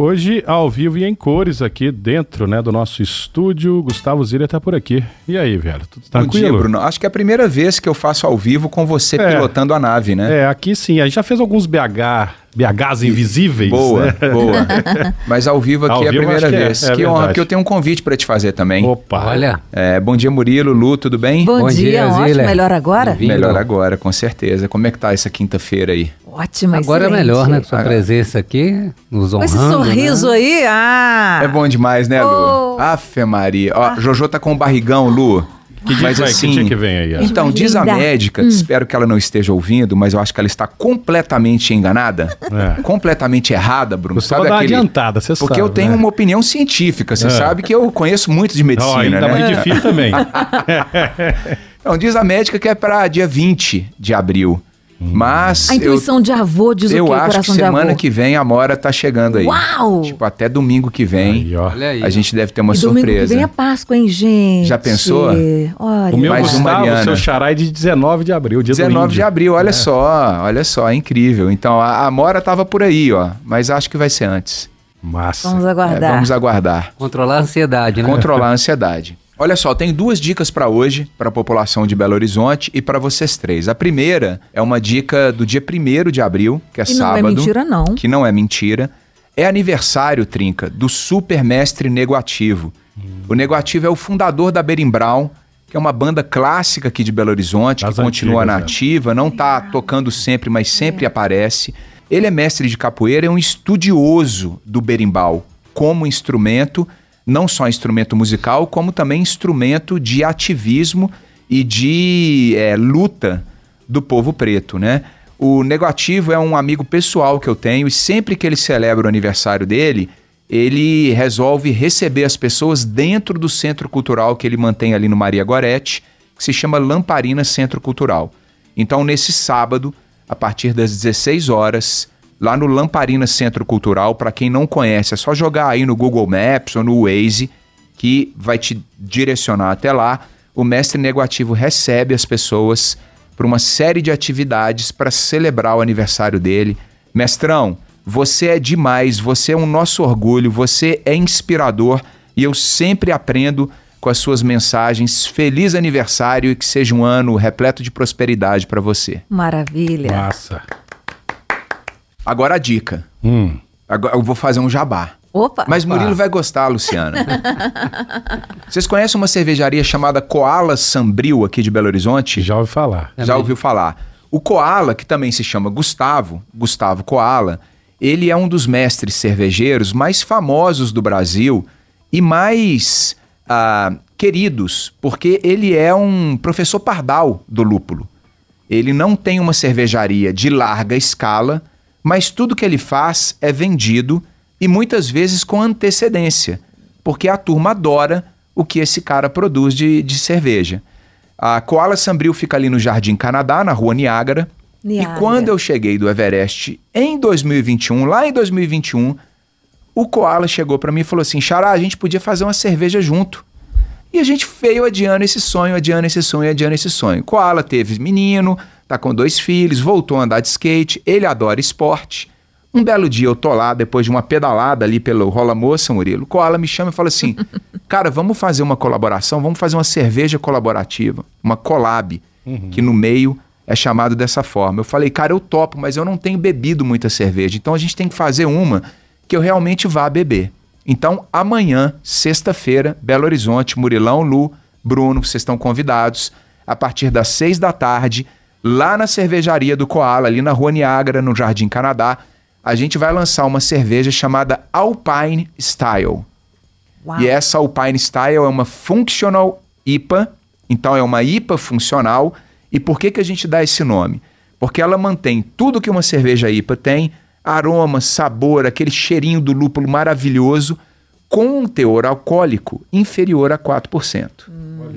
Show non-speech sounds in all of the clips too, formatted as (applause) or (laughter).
Hoje, ao vivo e em cores aqui dentro né, do nosso estúdio, Gustavo Zilha tá por aqui. E aí, velho? Tudo Bom tranquilo? dia, Bruno. Acho que é a primeira vez que eu faço ao vivo com você É. pilotando a nave, né? É, aqui sim. A gente já fez alguns BH, BHs invisíveis. Boa, né? boa. (laughs) Mas ao vivo aqui Ao é a primeira que é, vez. é que honra, porque eu tenho um convite para te fazer também. Opa. Olha, É, bom dia, Murilo, Lu, tudo bem? Bom, Bom dia, dia, ótimo. Zila. Melhor agora? Melhor agora, com certeza. Como é que tá essa quinta-feira aí? Ótima, agora é excelente. melhor, né? Com sua Ah. presença aqui, nos Com honrando. esse sorriso né? aí, ah! É bom demais, né, Lu? Oh. Afe Maria. Ó, Jojo tá com o barrigão, Lu. Que dia, Mas vai- assim, que dia que vem aí? Então, Mais diz a linda. Hum. médica, espero que ela não esteja ouvindo, mas eu acho que ela está completamente enganada, É. completamente errada, Bruno. Costuma Sabe dar aquele... adiantada, você Porque sabe. eu tenho né? uma opinião científica, você É. sabe que eu conheço muito de medicina, ainda mais né? de fio também. (laughs) (laughs) Então, diz a médica que é para dia 20 de abril. Mas A intuição de avô diz eu, o eu quê? acho que semana avô. que vem a Mora tá chegando aí. Uau! Tipo, até domingo que vem. Aí, ó. Olha aí. A gente deve ter uma e domingo que surpresa. vem é Páscoa, hein, gente? Já pensou? Olha. O meu Mais Gustavo, Mariana. seu xará é de 19 de abril, dia do 19 índio. de abril, É. olha só, olha só, é incrível. Então, a, a Mora tava por aí, ó, mas acho que vai ser antes. Massa. Vamos É, aguardar. vamos aguardar. Controlar a ansiedade, né? Controlar a ansiedade. Olha só, tem duas dicas para hoje, para a população de Belo Horizonte e para vocês três. A primeira é uma dica do dia 1 de abril, que é E não é sábado. mentira, não. Que não é mentira. É aniversário, Trinca, do super mestre Negoativo. O Negoativo é o fundador da Berimbral, que é uma banda clássica aqui de Belo Horizonte, Das que continua antigas, na é. ativa, não tá tocando sempre, mas sempre aparece. Ele é mestre de capoeira, é um estudioso do berimbau como instrumento, não só instrumento musical, como também instrumento de ativismo e de eh, luta do povo preto, né? O Negativo é um amigo pessoal que eu tenho e sempre que ele celebra o aniversário dele, ele resolve receber as pessoas dentro do centro cultural que ele mantém ali no Maria Gorete, que se chama Lamparina Centro Cultural. Então, nesse sábado, a partir das 16 horas, lá no Lamparina Centro Cultural, para quem não conhece, é só jogar aí no Google Maps ou no Waze, que vai te direcionar até lá. O mestre negativo recebe as pessoas para uma série de atividades para celebrar o aniversário dele. Mestrão, você é demais, você é um nosso orgulho, você é inspirador e eu sempre aprendo com as suas mensagens. Feliz aniversário e que seja um ano repleto de prosperidade para você. Maravilha. Massa. Agora a dica. Hum. Agora eu vou fazer um jabá. Opa. Mas Murilo vai gostar, Luciana. (laughs) Vocês conhecem uma cervejaria chamada Koala Sambril aqui de Belo Horizonte? Já ouvi falar. Já ouviu falar? O Koala, que também se chama Gustavo, Gustavo Koala, ele é um dos mestres cervejeiros mais famosos do Brasil e mais ah, queridos, porque ele é um professor pardal do lúpulo. Ele não tem uma cervejaria de larga escala, mas tudo que ele faz é vendido e muitas vezes com antecedência, porque a turma adora o que esse cara produz de, de cerveja. A Koala Sambril fica ali no Jardim Canadá, na rua Niágara. Niágara. E quando eu cheguei do Everest em 2021, lá em 2021, o Koala chegou para mim e falou assim: Xará, a gente podia fazer uma cerveja junto. E a gente veio adiando esse sonho, adiando esse sonho, adiando esse sonho. Koala teve menino, tá com dois filhos, voltou a andar de skate, ele adora esporte. Um belo dia eu tô lá, depois de uma pedalada ali pelo Rola Moça, Murilo, Koala me chama e fala assim: (laughs) Cara, vamos fazer uma colaboração, vamos fazer uma cerveja colaborativa, uma collab, que no meio é chamado dessa forma. Eu falei, cara, eu topo, mas eu não tenho bebido muita cerveja, então a gente tem que fazer uma que eu realmente vá beber. Então, amanhã, sexta-feira, Belo Horizonte, Murilão, Lu, Bruno, vocês estão convidados, a partir das seis da tarde, lá na cervejaria do Koala, ali na Rua Niágara, no Jardim Canadá, a gente vai lançar uma cerveja chamada Alpine Style. Uau. E essa Alpine Style é uma Functional IPA Então é uma IPA funcional. E por que, que a gente dá esse nome? Porque ela mantém tudo que uma cerveja IPA tem: aroma, sabor, aquele cheirinho do lúpulo maravilhoso, com um teor alcoólico inferior a 4%.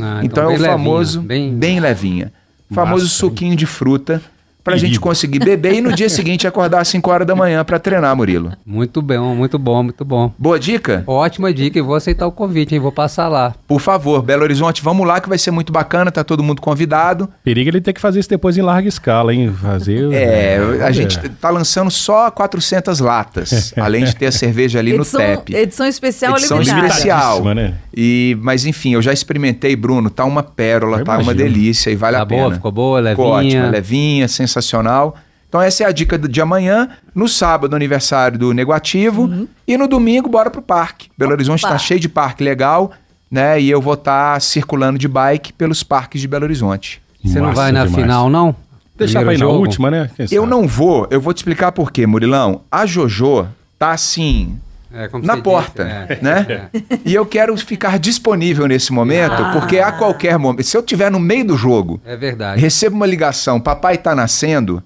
Ah, então é bem o famoso levinha, bem, levinha. Famoso Massa, suquinho de fruta pra gente Perigo. conseguir beber e no dia (laughs) seguinte acordar às 5 horas da manhã pra treinar, Murilo. Muito bom, muito bom, muito bom. Boa dica? Ótima dica e vou aceitar o convite, hein? Vou passar lá. Por favor, Belo Horizonte, vamos lá que vai ser muito bacana, tá todo mundo convidado. Perigo ele ter que fazer isso depois em larga escala, hein? Fazer. É, a É. gente tá lançando só 400 latas, (laughs) além de ter a cerveja ali edição, no TEP. edição especial Edição limitada. especial. Limitadíssima, né? E, mas enfim, eu já experimentei, Bruno, tá uma pérola, Eu tá uma imagino. delícia e vale tá a pena. boa, ficou boa, Ficou levinha. ótima, levinha, sensacional. Então essa é a dica de amanhã. No sábado, aniversário do Negativo. E no domingo, bora pro parque. Belo Horizonte tá Opa. cheio de parque legal, né? E eu vou estar circulando de bike pelos parques de Belo Horizonte. Você não vai na demais. final, não? Deixar Primeiro pra ir na última, né? Quem Eu sabe? não vou, eu vou te explicar por quê, Murilão. A Jojo tá assim, É, como na porta, disse, é. né? E eu quero ficar disponível nesse momento, porque a qualquer momento, se eu tiver no meio do jogo, É verdade. recebo uma ligação, papai tá nascendo,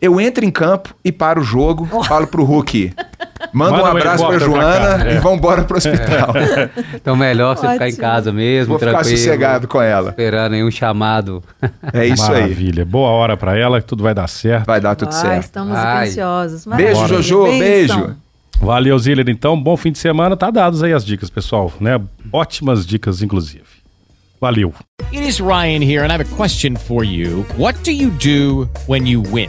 eu entro em campo e paro o jogo, falo pro Hulk, manda um Manda um abraço pra helicóptero pra Joana cá, é. e vambora pro hospital. (laughs) Então melhor você ficar em Ótimo. casa mesmo, Vou ficar tranquilo. sossegado com ela. Esperando aí um chamado. É isso aí. Maravilha. Boa hora pra ela, que tudo vai dar certo. Vai dar tudo Ai, certo. estamos Vai. ansiosos. Beijo, Maravilha. Jojo, Beição. beijo. Valeu, Ziller. Então, bom fim de semana. Tá dados aí as dicas, pessoal, né? Ótimas dicas, inclusive. Valeu. It is Ryan here, and I have a question for you. What do you do when you win?